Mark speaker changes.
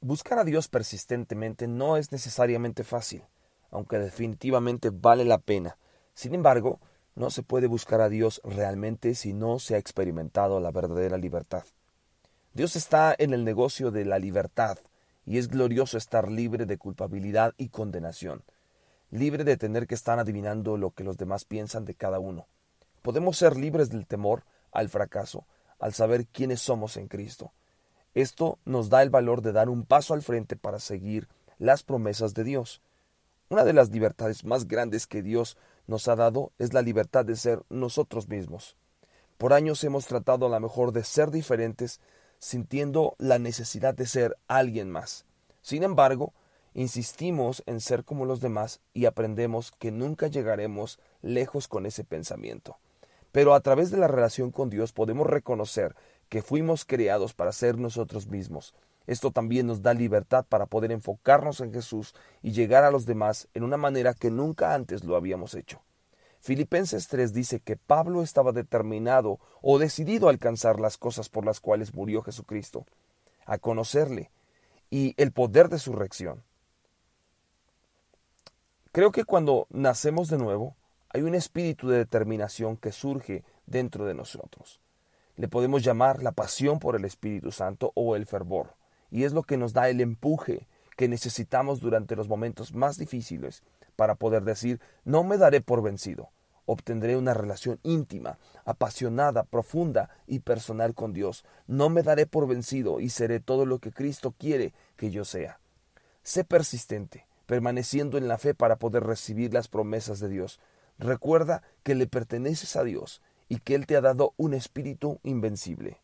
Speaker 1: Buscar a Dios persistentemente no es necesariamente fácil, aunque definitivamente vale la pena. Sin embargo, no se puede buscar a Dios realmente si no se ha experimentado la verdadera libertad. Dios está en el negocio de la libertad, y es glorioso estar libre de culpabilidad y condenación, libre de tener que estar adivinando lo que los demás piensan de cada uno. Podemos ser libres del temor al fracaso, al saber quiénes somos en Cristo. Esto nos da el valor de dar un paso al frente para seguir las promesas de Dios. Una de las libertades más grandes que Dios nos ha dado es la libertad de ser nosotros mismos. Por años hemos tratado a lo mejor de ser diferentes, sintiendo la necesidad de ser alguien más. Sin embargo, insistimos en ser como los demás y aprendemos que nunca llegaremos lejos con ese pensamiento. Pero a través de la relación con Dios podemos reconocer que fuimos creados para ser nosotros mismos. Esto también nos da libertad para poder enfocarnos en Jesús y llegar a los demás en una manera que nunca antes lo habíamos hecho. Filipenses 3 dice que Pablo estaba determinado o decidido a alcanzar las cosas por las cuales murió Jesucristo, a conocerle y el poder de su reacción. Creo que cuando nacemos de nuevo, hay un espíritu de determinación que surge dentro de nosotros. Le podemos llamar la pasión por el Espíritu Santo o el fervor, y es lo que nos da el empuje que necesitamos durante los momentos más difíciles para poder decir no me daré por vencido, obtendré una relación íntima, apasionada, profunda y personal con Dios, no me daré por vencido y seré todo lo que Cristo quiere que yo sea. Sé persistente, permaneciendo en la fe para poder recibir las promesas de Dios, Recuerda que le perteneces a Dios y que Él te ha dado un espíritu invencible.